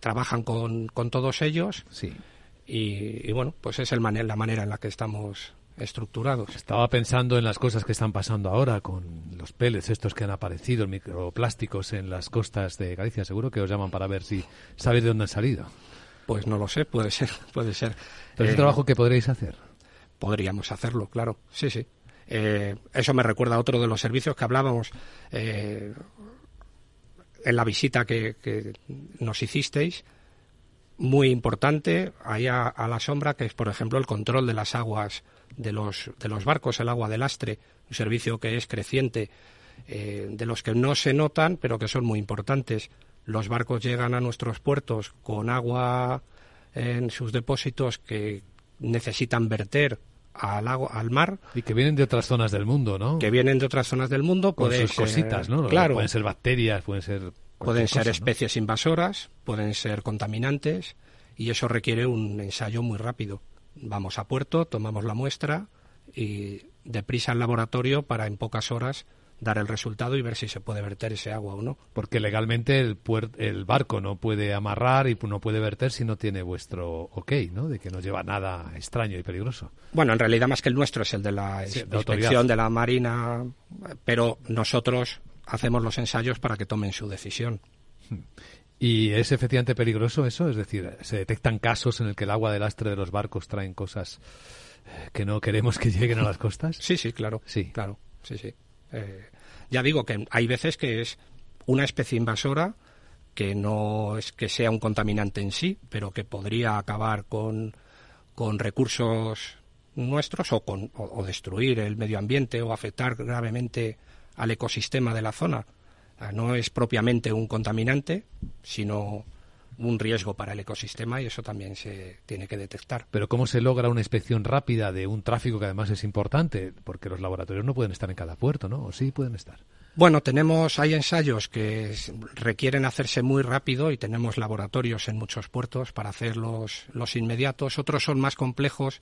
trabajan con, con, todos ellos. Sí. Y, bueno, pues es el la manera en la que estamos estructurados. Estaba pensando en las cosas que están pasando ahora con los peles estos que han aparecido, microplásticos en las costas de Galicia. Seguro que os llaman para ver si sabéis de dónde han salido. Pues no lo sé, puede ser, puede ser. Pero es un eh, trabajo que podréis hacer. Podríamos hacerlo, claro. Sí, sí. Eh, eso me recuerda a otro de los servicios que hablábamos eh, en la visita que, nos hicisteis. Muy importante, ahí a, la sombra, que es, por ejemplo, el control de las aguas de los, de los barcos, el agua de lastre, un servicio que es creciente, eh, de los que no se notan, pero que son muy importantes. Los barcos llegan a nuestros puertos con agua en sus depósitos que necesitan verter al, agua, al mar. Y que vienen de otras zonas del mundo, ¿no? Que vienen de otras zonas del mundo. Con pueden sus ser- cositas, ¿no? Claro. Pueden ser bacterias, pueden ser... Pueden ser cosa, ¿no? especies invasoras, pueden ser contaminantes y eso requiere un ensayo muy rápido. Vamos a puerto, tomamos la muestra y deprisa al laboratorio para en pocas horas dar el resultado y ver si se puede verter ese agua o no. Porque legalmente el, puer- el barco no puede amarrar y no puede verter si no tiene vuestro ok, ¿no? De que no lleva nada extraño y peligroso. Bueno, en realidad más que el nuestro es el de la Sí, de inspección de la Marina, pero nosotros hacemos los ensayos para que tomen su decisión. ¿Y es efectivamente peligroso eso? Es decir, ¿se detectan casos en el que el agua del lastre de los barcos traen cosas que no queremos que lleguen a las costas? Sí, sí, claro. Sí. Claro, sí, sí. Eh, ya digo que hay veces que es una especie invasora que no es que sea un contaminante en sí, pero que podría acabar con, con recursos nuestros o, con, o, o destruir el medio ambiente o afectar gravemente al ecosistema de la zona. Ah, No es propiamente un contaminante, sino un riesgo para el ecosistema y eso también se tiene que detectar. Pero ¿cómo se logra una inspección rápida de un tráfico que además es importante? Porque los laboratorios no pueden estar en cada puerto, ¿no? ¿O sí pueden estar? Bueno, tenemos, hay ensayos que requieren hacerse muy rápido y tenemos laboratorios en muchos puertos para hacer los, los inmediatos. Otros son más complejos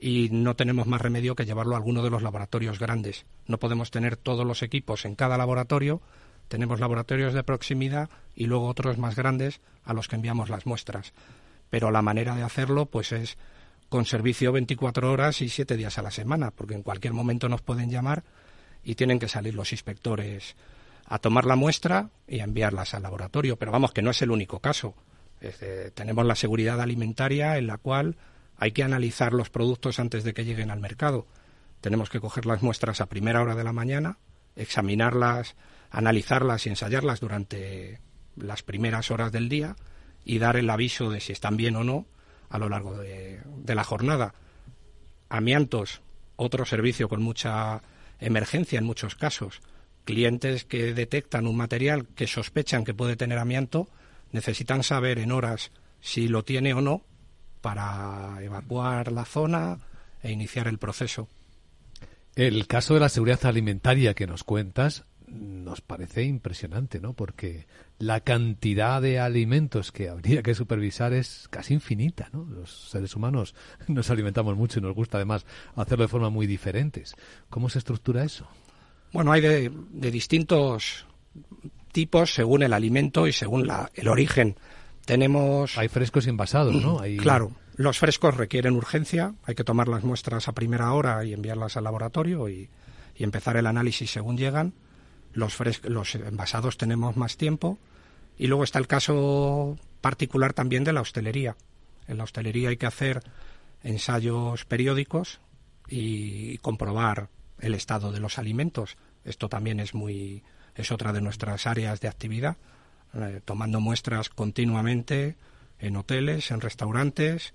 y no tenemos más remedio que llevarlo a alguno de los laboratorios grandes. No podemos tener todos los equipos en cada laboratorio. Tenemos laboratorios de proximidad y luego otros más grandes a los que enviamos las muestras. Pero la manera de hacerlo, pues es con servicio 24 horas y 7 días a la semana, porque en cualquier momento nos pueden llamar y tienen que salir los inspectores a tomar la muestra y a enviarlas al laboratorio. Pero vamos, que no es el único caso. Es de- tenemos la seguridad alimentaria en la cual hay que analizar los productos antes de que lleguen al mercado. Tenemos que coger las muestras a primera hora de la mañana, examinarlas, analizarlas y ensayarlas durante las primeras horas del día y dar el aviso de si están bien o no a lo largo de, de la jornada. Amiantos, otro servicio con mucha emergencia en muchos casos. Clientes que detectan un material que sospechan que puede tener amianto necesitan saber en horas si lo tiene o no para evacuar la zona e iniciar el proceso. El caso de la seguridad alimentaria que nos cuentas nos parece impresionante, ¿no? Porque la cantidad de alimentos que habría que supervisar es casi infinita, ¿no? Los seres humanos nos alimentamos mucho y nos gusta además hacerlo de forma muy diferentes. ¿Cómo se estructura eso? Bueno, hay de, de distintos tipos según el alimento y según la, el origen. Tenemos... Hay frescos y envasados, ¿no? Hay... Claro, los frescos requieren urgencia, hay que tomar las muestras a primera hora y enviarlas al laboratorio y, y empezar el análisis según llegan. Los, los envasados tenemos más tiempo. Y luego está el caso particular también de la hostelería. En la hostelería hay que hacer ensayos periódicos y comprobar el estado de los alimentos. Esto también es muy es otra de nuestras áreas de actividad, eh, tomando muestras continuamente en hoteles, en restaurantes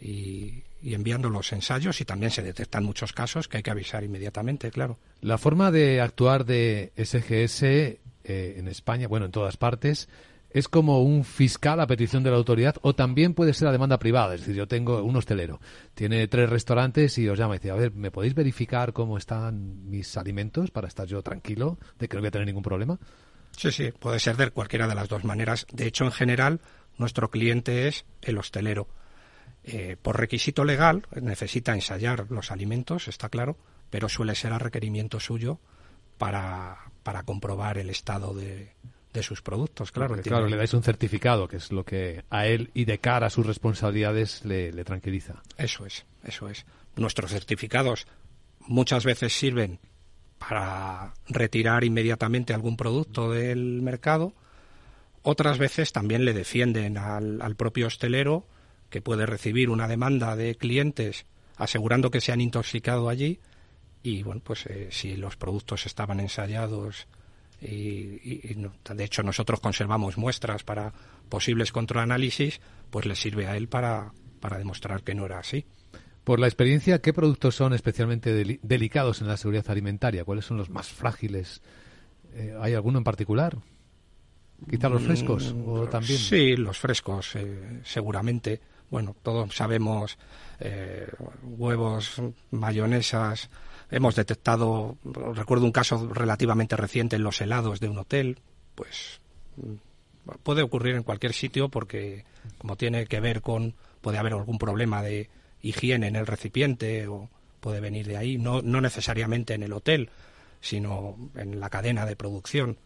y, y enviando los ensayos y también se detectan muchos casos que hay que avisar inmediatamente, claro. La forma de actuar de SGS eh, en España, bueno, en todas partes, es como un fiscal a petición de la autoridad o también puede ser a demanda privada. Es decir, yo tengo un hostelero, tiene tres restaurantes y os llama y dice, a ver, ¿me podéis verificar cómo están mis alimentos para estar yo tranquilo de que no voy a tener ningún problema? Sí, sí, puede ser de cualquiera de las dos maneras. De hecho, en general, nuestro cliente es el hostelero. Eh, por requisito legal, necesita ensayar los alimentos, está claro, pero suele ser a requerimiento suyo para, para comprobar el estado de, de sus productos, claro. Porque, claro, le dais un certificado, que es lo que a él y de cara a sus responsabilidades le, le tranquiliza. Eso es, eso es. Nuestros certificados muchas veces sirven para retirar inmediatamente algún producto del mercado. Otras veces también le defienden al, al propio hostelero que puede recibir una demanda de clientes asegurando que se han intoxicado allí y bueno pues eh, si los productos estaban ensayados y, y- y no- de hecho nosotros conservamos muestras para posibles controanálisis pues le sirve a él para, para demostrar que no era así. Por la experiencia, ¿qué productos son especialmente deli- delicados en la seguridad alimentaria? ¿Cuáles son los más frágiles? Eh, ¿Hay alguno en particular? ¿Quizá los frescos? ¿O también? Sí, los frescos, eh, seguramente. Bueno, todos sabemos eh, huevos, mayonesas. Hemos detectado, recuerdo un caso relativamente reciente en los helados de un hotel, pues mm, puede ocurrir en cualquier sitio porque como tiene que ver con, puede haber algún problema de higiene en el recipiente o puede venir de ahí, no, no necesariamente en el hotel, sino en la cadena de producción.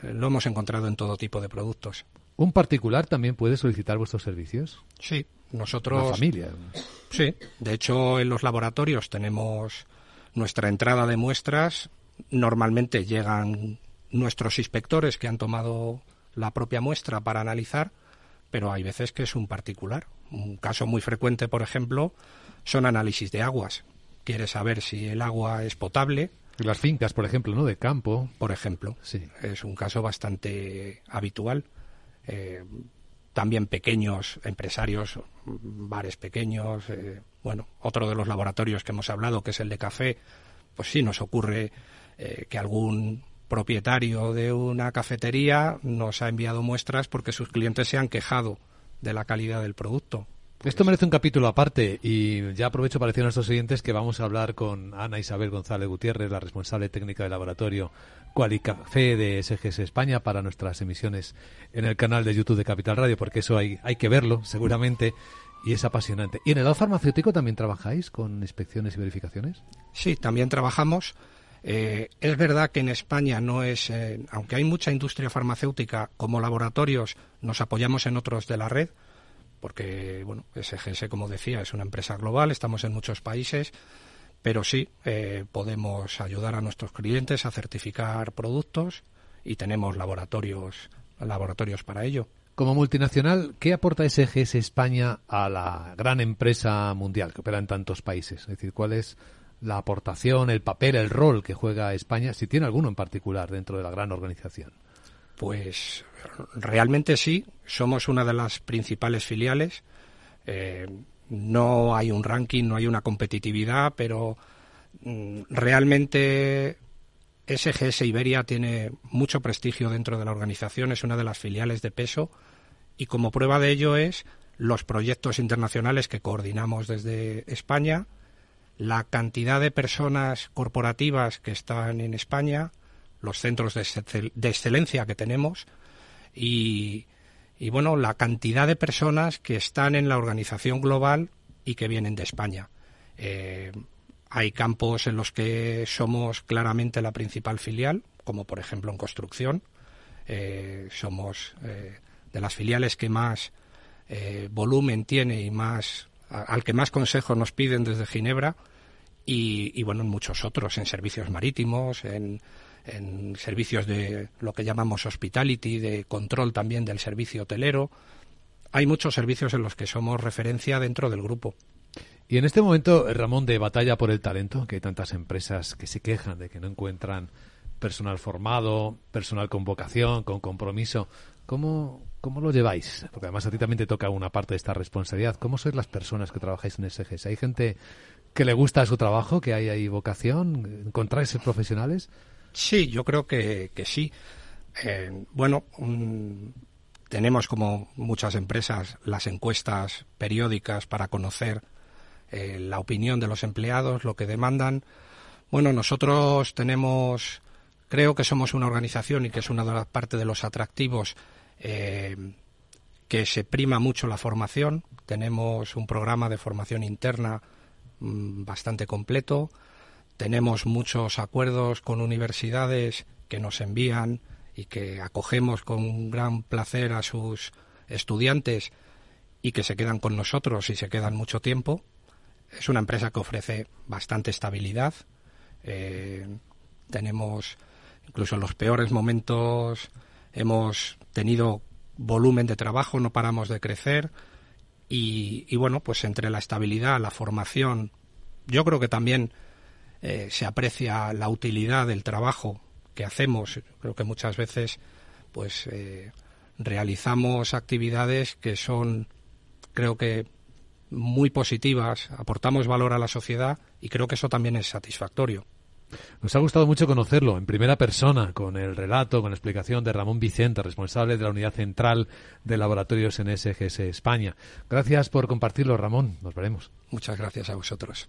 Eh, lo hemos encontrado en todo tipo de productos. ¿Un particular también puede solicitar vuestros servicios? Sí, nosotros. Una familia. Sí, de hecho en los laboratorios tenemos nuestra entrada de muestras. Normalmente llegan nuestros inspectores que han tomado la propia muestra para analizar, pero hay veces que es un particular. Un caso muy frecuente, por ejemplo, son análisis de aguas. Quiere saber si el agua es potable. Las fincas, por ejemplo, ¿no? De campo. Por ejemplo. Sí. Es un caso bastante habitual. Eh, también pequeños empresarios, bares pequeños. Eh, bueno, otro de los laboratorios que hemos hablado, que es el de café, pues sí nos ocurre eh, que algún propietario de una cafetería nos ha enviado muestras porque sus clientes se han quejado de la calidad del producto. Esto merece un capítulo aparte y ya aprovecho para decir a nuestros oyentes que vamos a hablar con Ana Isabel González Gutiérrez, la responsable técnica del laboratorio Qualicafé de SGS España para nuestras emisiones en el canal de YouTube de Capital Radio, porque eso hay, hay que verlo seguramente y es apasionante. ¿Y en el lado farmacéutico también trabajáis con inspecciones y verificaciones? Sí, también trabajamos. Eh, es verdad que en España no es, eh, aunque hay mucha industria farmacéutica, como laboratorios nos apoyamos en otros de la red, porque bueno, SGS, como decía, es una empresa global, estamos en muchos países, pero sí eh, podemos ayudar a nuestros clientes a certificar productos y tenemos laboratorios, laboratorios para ello. Como multinacional, ¿qué aporta SGS España a la gran empresa mundial que opera en tantos países? Es decir, ¿cuál es la aportación, el papel, el rol que juega España, si tiene alguno en particular dentro de la gran organización? Pues realmente sí, somos una de las principales filiales. Eh, no hay un ranking, no hay una competitividad, pero mm, realmente SGS Iberia tiene mucho prestigio dentro de la organización, es una de las filiales de peso y como prueba de ello es los proyectos internacionales que coordinamos desde España, la cantidad de personas corporativas que están en España, los centros de, excelencia que tenemos y, bueno, la cantidad de personas que están en la organización global y que vienen de España. Eh, hay campos en los que somos claramente la principal filial, como por ejemplo en construcción. Eh, somos eh, de las filiales que más volumen tiene y más al que más consejos nos piden desde Ginebra y, y, bueno en muchos otros en servicios marítimos en en servicios de lo que llamamos hospitality, de control también del servicio hotelero. Hay muchos servicios en los que somos referencia dentro del grupo. Y en este momento, Ramón, de batalla por el talento, que hay tantas empresas que se quejan de que no encuentran personal formado, personal con vocación, con compromiso, ¿cómo, cómo lo lleváis? Porque además a ti también te toca una parte de esta responsabilidad. ¿Cómo sois las personas que trabajáis en SGS? ¿Hay gente que le gusta su trabajo, que hay ahí vocación? ¿Encontráis profesionales? Sí, yo creo que, sí. Eh, bueno, tenemos como muchas empresas las encuestas periódicas para conocer eh, la opinión de los empleados, lo que demandan. Bueno, nosotros tenemos, creo que somos una organización y que es una de las partes de los atractivos eh, que se prima mucho la formación. Tenemos un programa de formación interna mm, bastante completo tenemos muchos acuerdos con universidades que nos envían y que acogemos con gran placer a sus estudiantes y que se quedan con nosotros y se quedan mucho tiempo. Es una empresa que ofrece bastante estabilidad. Eh, tenemos, incluso en los peores momentos, hemos tenido volumen de trabajo, no paramos de crecer. Y, y bueno, pues entre la estabilidad, la formación, yo creo que también eh, se aprecia la utilidad del trabajo que hacemos. Creo que muchas veces pues eh, realizamos actividades que son creo que muy positivas, aportamos valor a la sociedad y creo que eso también es satisfactorio. Nos ha gustado mucho conocerlo en primera persona, con el relato, con la explicación de Ramón Vicente, responsable de la unidad central de laboratorios en SGS España. Gracias por compartirlo, Ramón. Nos veremos. Muchas gracias a vosotros.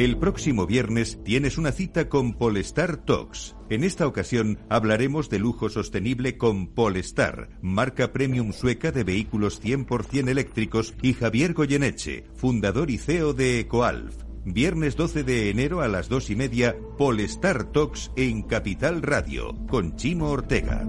El próximo viernes tienes una cita con Polestar Talks. En esta ocasión hablaremos de lujo sostenible con Polestar, marca premium sueca de vehículos 100% eléctricos, y Javier Goyeneche, fundador y CEO de Ecoalf. Viernes 12 de enero a las 2 y media, Polestar Talks en Capital Radio, con Chimo Ortega.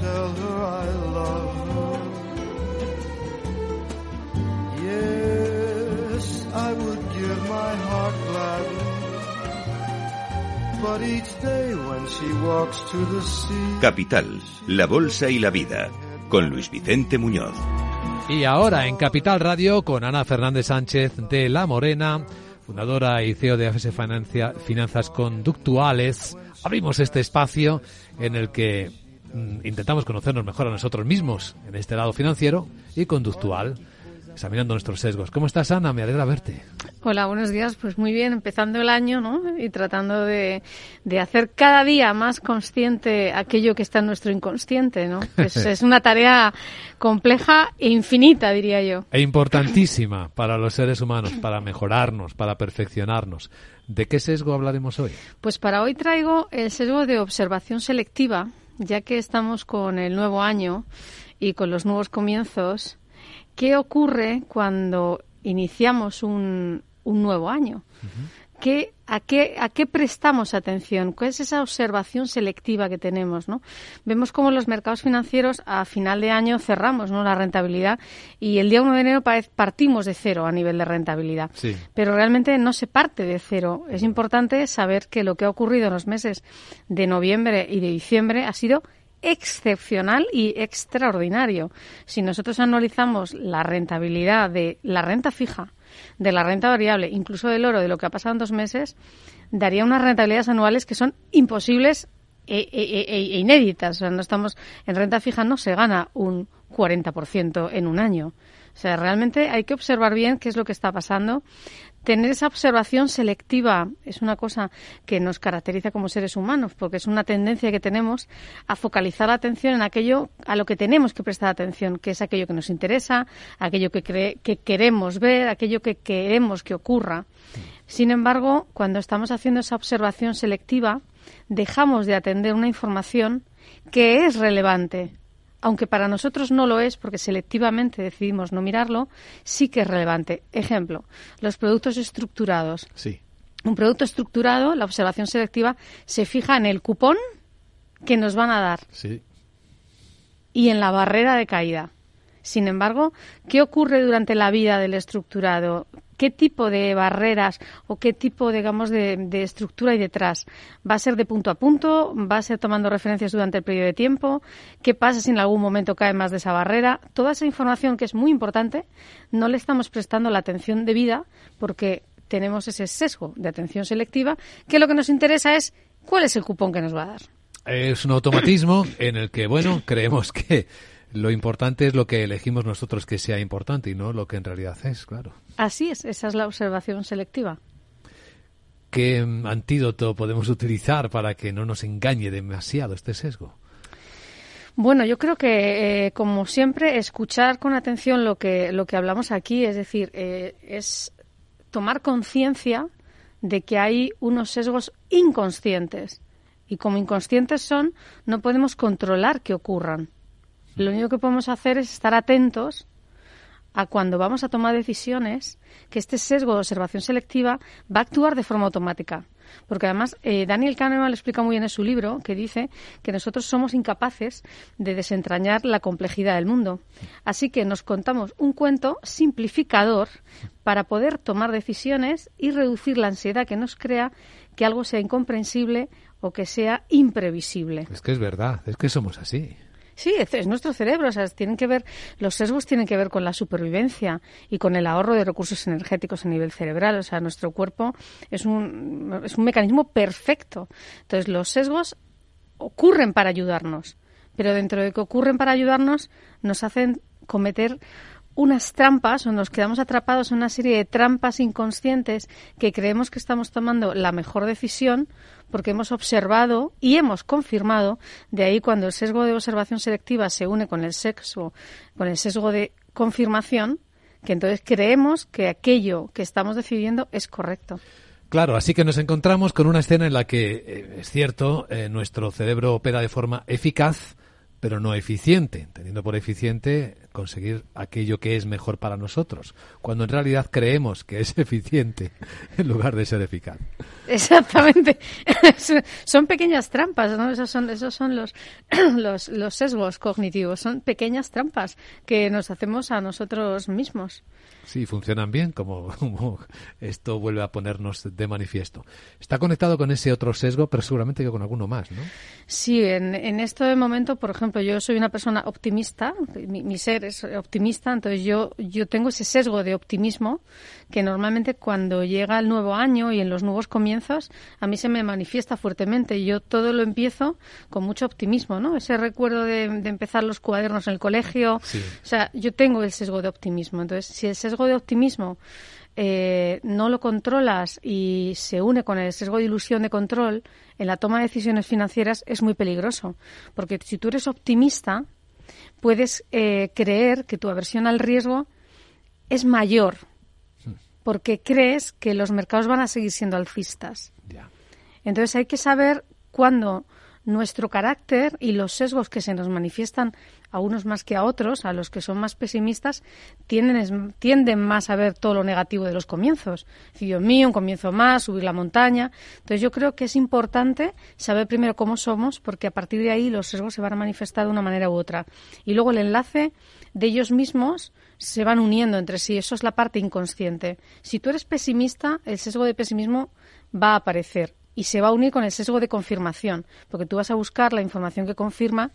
Tell her I love her? Yes, I would give my heart gladly. But each day when she walks to the sea, Capital, la Bolsa y la Vida, con Luis Vicente Muñoz. Y ahora en Capital Radio con Ana Fernández Sánchez de La Morena, fundadora y CEO de AFS Financia- Finanzas Conductuales, abrimos este espacio en el que intentamos conocernos mejor a nosotros mismos en este lado financiero y conductual, examinando nuestros sesgos. ¿Cómo estás, Ana? Me alegra verte. Hola, buenos días. Pues muy bien, empezando el año, ¿no? Y tratando de, de hacer cada día más consciente aquello que está en nuestro inconsciente, ¿no? Es, es una tarea compleja e infinita, diría yo. E importantísima para los seres humanos, para mejorarnos, para perfeccionarnos. ¿De qué sesgo hablaremos hoy? Pues para hoy traigo el sesgo de observación selectiva, ya que estamos con el nuevo año y con los nuevos comienzos. ¿Qué ocurre cuando iniciamos un, un nuevo año? ¿Qué, a, qué, ¿A qué prestamos atención? ¿Cuál es esa observación selectiva que tenemos? ¿no? Vemos cómo los mercados financieros a final de año cerramos ¿no? la rentabilidad y el día 1 de enero partimos de cero a nivel de rentabilidad. Sí. Pero realmente no se parte de cero. Es importante saber que lo que ha ocurrido en los meses de noviembre y de diciembre ha sido excepcional y extraordinario. Si nosotros analizamos la rentabilidad de la renta fija, de la renta variable, incluso del oro, de lo que ha pasado en dos meses, daría unas rentabilidades anuales que son imposibles e, e- e- e inéditas. O sea, no estamos en renta fija no se gana un 40% en un año. O sea, realmente hay que observar bien qué es lo que está pasando. Tener esa observación selectiva es una cosa que nos caracteriza como seres humanos, porque es una tendencia que tenemos a focalizar la atención en aquello a lo que tenemos que prestar atención, que es aquello que nos interesa, aquello que, cre- que queremos ver, aquello que queremos que ocurra. Sin embargo, cuando estamos haciendo esa observación selectiva, dejamos de atender una información que es relevante, aunque para nosotros no lo es porque selectivamente decidimos no mirarlo, sí que es relevante. Ejemplo, los productos estructurados. Sí. Un producto estructurado, la observación selectiva, se fija en el cupón que nos van a dar Sí. y en la barrera de caída. Sin embargo, ¿qué ocurre durante la vida del estructurado? ¿Qué tipo de barreras o qué tipo, digamos, de, de, estructura hay detrás? ¿Va a ser de punto a punto? ¿Va a ser tomando referencias durante el periodo de tiempo? ¿Qué pasa si en algún momento cae más de esa barrera? Toda esa información que es muy importante no le estamos prestando la atención debida porque tenemos ese sesgo de atención selectiva que lo que nos interesa es cuál es el cupón que nos va a dar. Es un automatismo en el que, bueno, creemos que lo importante es lo que elegimos nosotros que sea importante y no lo que en realidad es, claro. Así es, esa es la observación selectiva. ¿Qué antídoto podemos utilizar para que no nos engañe demasiado este sesgo? Bueno, yo creo que, eh, como siempre, escuchar con atención lo que, lo que hablamos aquí, es decir, eh, es tomar conciencia de que hay unos sesgos inconscientes. Y como inconscientes son, no podemos controlar que ocurran. Lo único que podemos hacer es estar atentos a cuando vamos a tomar decisiones que este sesgo de observación selectiva va a actuar de forma automática. Porque además eh, Daniel Kahneman lo explica muy bien en su libro, que dice que nosotros somos incapaces de desentrañar la complejidad del mundo. Así que nos contamos un cuento simplificador para poder tomar decisiones y reducir la ansiedad que nos crea que algo sea incomprensible o que sea imprevisible. Es que es verdad, es que somos así. Sí, es nuestro cerebro. O sea, tienen que ver, los sesgos tienen que ver con la supervivencia y con el ahorro de recursos energéticos a nivel cerebral. O sea, nuestro cuerpo es un, es un mecanismo perfecto. Entonces, los sesgos ocurren para ayudarnos, pero dentro de que ocurren para ayudarnos, nos hacen cometer unas trampas o nos quedamos atrapados en una serie de trampas inconscientes que creemos que estamos tomando la mejor decisión porque hemos observado y hemos confirmado, de ahí cuando el sesgo de observación selectiva se une con el sexo, con el sesgo de confirmación, que entonces creemos que aquello que estamos decidiendo es correcto. Claro, así que nos encontramos con una escena en la que, eh, es cierto, eh, nuestro cerebro opera de forma eficaz, pero no eficiente, entendiendo por eficiente conseguir aquello que es mejor para nosotros, cuando en realidad creemos que es eficiente en lugar de ser eficaz. Exactamente. son pequeñas trampas, ¿no? Esos son, esos son los, los sesgos cognitivos, son pequeñas trampas que nos hacemos a nosotros mismos. Sí, funcionan bien, como, esto vuelve a ponernos de manifiesto. Está conectado con ese otro sesgo, pero seguramente que con alguno más, ¿no? Sí, en, en este momento, por ejemplo, yo soy una persona optimista, mi, mi, ser es optimista, entonces yo, yo tengo ese sesgo de optimismo que normalmente cuando llega el nuevo año y en los nuevos comienzos, a mí se me manifiesta fuertemente. Yo todo lo empiezo con mucho optimismo, ¿no? Ese recuerdo de, de empezar los cuadernos en el colegio. Sí. O sea, yo tengo el sesgo de optimismo. Entonces, si el sesgo de optimismo eh, no lo controlas y se une con el sesgo de ilusión de control en la toma de decisiones financieras es muy peligroso. Porque si tú eres optimista, puedes eh, creer que tu aversión al riesgo es mayor porque crees que los mercados van a seguir siendo alcistas. Ya. Entonces hay que saber cuándo nuestro carácter y los sesgos que se nos manifiestan a unos más que a otros, a los que son más pesimistas, tienden, tienden más a ver todo lo negativo de los comienzos. Si Dios mío, un comienzo más, subir la montaña. Entonces yo creo que es importante saber primero cómo somos, porque a partir de ahí los sesgos se van a manifestar de una manera u otra. Y luego el enlace de ellos mismos se van uniendo entre sí. Eso es la parte inconsciente. Si tú eres pesimista, el sesgo de pesimismo va a aparecer y se va a unir con el sesgo de confirmación, porque tú vas a buscar la información que confirma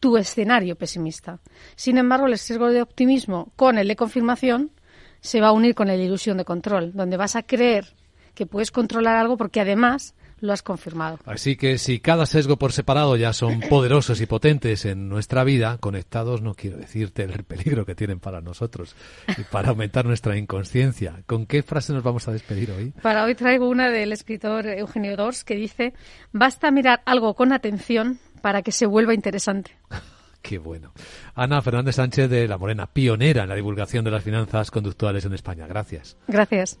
tu escenario pesimista. Sin embargo, el sesgo de optimismo con el de confirmación se va a unir con el de ilusión de control, donde vas a creer que puedes controlar algo porque además lo has confirmado. Así que si cada sesgo por separado ya son poderosos y potentes en nuestra vida, conectados no quiero decirte el peligro que tienen para nosotros y para aumentar nuestra inconsciencia. ¿Con qué frase nos vamos a despedir hoy? Para hoy traigo una del escritor Eugenio Dors que dice, basta mirar algo con atención para que se vuelva interesante. Qué bueno. Ana Fernández Sánchez de La Morena, pionera en la divulgación de las finanzas conductuales en España. Gracias. Gracias.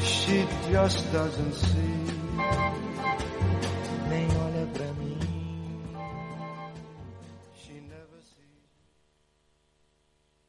She just doesn't see, nem olha pra mim.